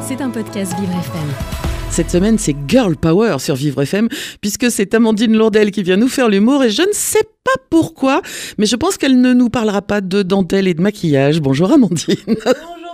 C'est un podcast Vivre FM. Cette semaine, c'est Girl Power sur Vivre FM, puisque c'est Amandine Lourdel qui vient nous faire l'humour et je ne sais pas pourquoi, mais je pense qu'elle ne nous parlera pas de dentelle et de maquillage. Bonjour Amandine.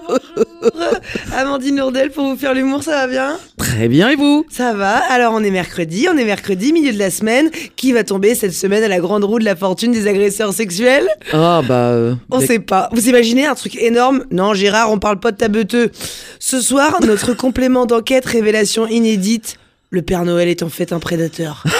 Bonjour. Amandine Lourdel pour vous faire l'humour, ça va bien Très bien, et vous Ça va. Alors on est mercredi, on est mercredi, milieu de la semaine. Qui va tomber cette semaine à la grande roue de la fortune des agresseurs sexuels Ah bah... euh, On sait pas. Vous imaginez un truc énorme? Non, Gérard, on parle pas de tabeteux. Ce soir, notre complément d'enquête, révélation inédite. Le Père Noël est en fait un prédateur.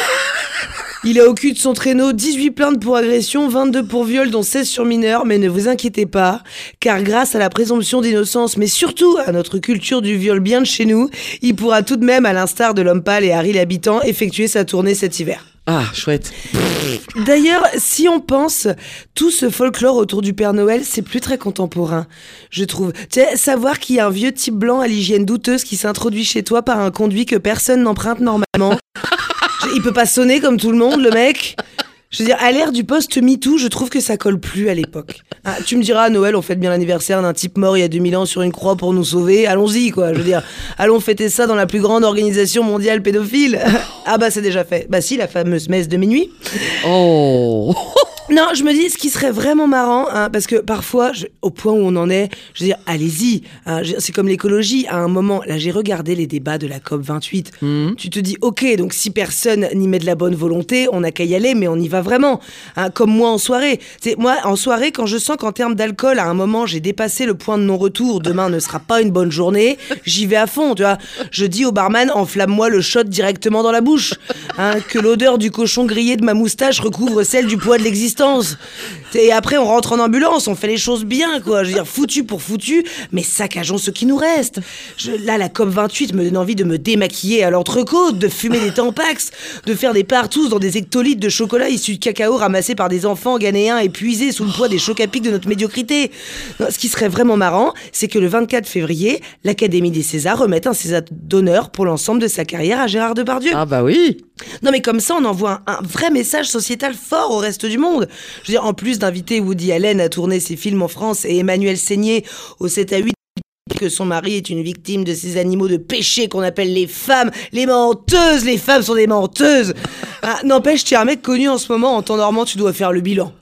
Il a au cul de son traîneau 18 plaintes pour agression, 22 pour viol, dont 16 sur mineurs, mais ne vous inquiétez pas, car grâce à la présomption d'innocence, mais surtout à notre culture du viol bien de chez nous, il pourra tout de même, à l'instar de l'homme pâle et Harry l'habitant, effectuer sa tournée cet hiver. Ah, chouette. D'ailleurs, si on pense, tout ce folklore autour du Père Noël, c'est plus très contemporain, je trouve. Tu sais, savoir qu'il y a un vieux type blanc à l'hygiène douteuse qui s'introduit chez toi par un conduit que personne n'emprunte normalement. Il peut pas sonner comme tout le monde, le mec. Je veux dire, à l'ère du post-MeToo, je trouve que ça colle plus à l'époque. Ah, tu me diras, à Noël, on fête bien l'anniversaire d'un type mort il y a 2000 ans sur une croix pour nous sauver. Allons-y, quoi. Je veux dire, allons fêter ça dans la plus grande organisation mondiale pédophile. Ah bah, c'est déjà fait. Bah si, la fameuse messe de minuit. Oh Non, je me dis, ce qui serait vraiment marrant, hein, parce que parfois, je- au point où on en est, je veux dire, allez-y. hein, c'est comme l'écologie. À un moment, là, j'ai regardé les débats de la COP 28. Tu te dis, ok, donc si personne n'y met de la bonne volonté, on n'a qu'à y aller, mais on y va vraiment. hein, comme moi en soirée. C'est moi en soirée, quand je sens qu'en termes d'alcool, à un moment, j'ai dépassé le point de non-retour. Demain ne sera pas une bonne journée. J'y vais à fond, tu vois. Je dis au barman, enflamme-moi le shot directement dans la bouche. que l'odeur du cochon grillé de ma moustache recouvre celle du poids de l'existence. Et après, on rentre en ambulance, on fait les choses bien, quoi. Je veux dire, foutu pour foutu, mais saccageons ce qui nous reste. Là, la COP28 me donne envie de me démaquiller à l'entrecôte, de fumer des tampax, de faire des partous dans des hectolitres de chocolat issus de cacao ramassés par des enfants ghanéens épuisés sous le poids des chocs à pic de notre médiocrité. Ce qui serait vraiment marrant, c'est que le 24 février, l'Académie des Césars remette un César d'honneur pour l'ensemble de sa carrière à Gérard Depardieu. Ah bah oui Non mais comme ça on envoie un, vrai message sociétal fort au reste du monde. Je veux dire, en plus d'inviter Woody Allen à tourner ses films en France et Emmanuel Seigné au 7 à 8 que son mari est une victime de ces animaux de péché qu'on appelle les femmes, les menteuses, les femmes sont des menteuses. Ah, N'empêche, tu un mec connu en ce moment, en temps normand, tu dois faire le bilan.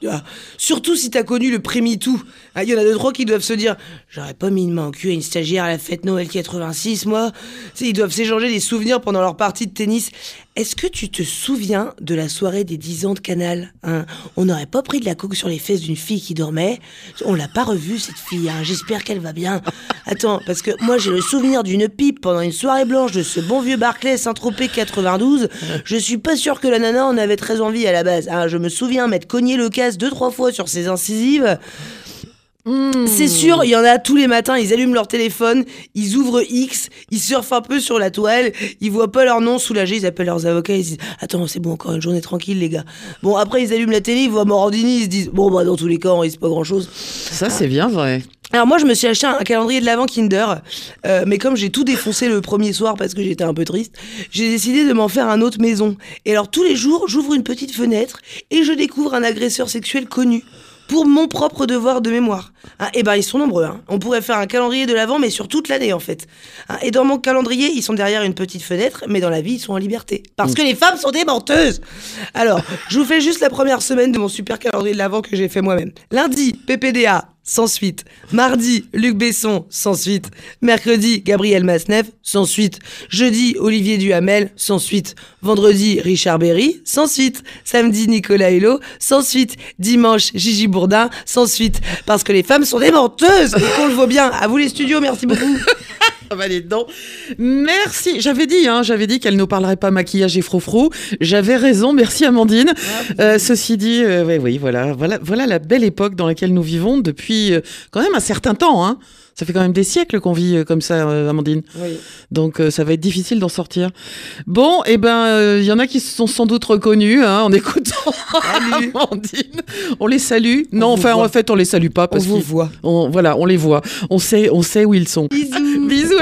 Surtout si t'as connu le pré-MeToo. Ah, Il y en a deux, trois qui doivent se dire J'aurais pas mis une main au cul à une stagiaire à la fête Noël 86, moi. Ils doivent s'échanger des souvenirs pendant leur partie de tennis. Est-ce que tu te souviens de la soirée des 10 ans de Canal hein? On n'aurait pas pris de la coke sur les fesses d'une fille qui dormait. On l'a pas revue, cette fille. hein. J'espère qu'elle va bien. Attends, parce que moi, j'ai le souvenir d'une pipe pendant une soirée blanche de ce bon vieux Barclay Saint-Tropez 92. Je suis pas sûr que la nana en avait très envie à la base. hein. Je me souviens m'être cogné le casse deux, trois fois sur ses incisives. C'est sûr, il y en a tous les matins, ils allument leur téléphone, ils ouvrent X, ils surfent un peu sur la toile, ils voient pas leur nom soulagés, ils appellent leurs avocats, ils disent Attends, c'est bon, encore une journée tranquille, les gars. Bon, après, ils allument la télé, ils voient Morandini, ils se disent Bon, bah, dans tous les cas, on risque pas grand chose. Ça c'est bien vrai. Alors, moi, je me suis acheté un calendrier de l'avant Kinder, euh, mais comme j'ai tout défoncé le premier soir parce que j'étais un peu triste, j'ai décidé de m'en faire un autre maison. Et alors, tous les jours, j'ouvre une petite fenêtre et je découvre un agresseur sexuel connu pour mon propre devoir de mémoire. Hein, et ben ils sont nombreux. hein. On pourrait faire un calendrier de l'avant, mais sur toute l'année en fait. Hein, et dans mon calendrier, ils sont derrière une petite fenêtre, mais dans la vie, ils sont en liberté. Parce que les femmes sont des menteuses. Alors, je vous fais juste la première semaine de mon super calendrier de l'avant que j'ai fait moi-même. Lundi, PPDA. Sans suite. Mardi, Luc Besson, sans suite. Mercredi, Gabriel Masnev, sans suite. Jeudi, Olivier Duhamel, sans suite. Vendredi, Richard Berry, sans suite. Samedi, Nicolas Hulot, sans suite. Dimanche, Gigi Bourdin, sans suite. Parce que les femmes sont des menteuses qu'on le voit bien. À vous les studios, merci beaucoup. Ah bah les dents. Merci. J'avais dit, hein, j'avais dit qu'elle ne parlerait pas maquillage et froufrou. J'avais raison. Merci Amandine. Euh, ceci dit, euh, oui, oui, voilà, voilà, voilà la belle époque dans laquelle nous vivons depuis euh, quand même un certain temps. Hein. Ça fait quand même des siècles qu'on vit euh, comme ça, Amandine. Oui. Donc ça va être difficile d'en sortir. Bon, eh ben, il y en a qui se sont sans doute reconnus hein, en écoutant. Amandine. On les salue. non, enfin, voit. en fait, on les salue pas parce vous qu'ils- voit. on- voilà, on les voit. On sait, on sait où ils sont. Bisous. Bisous,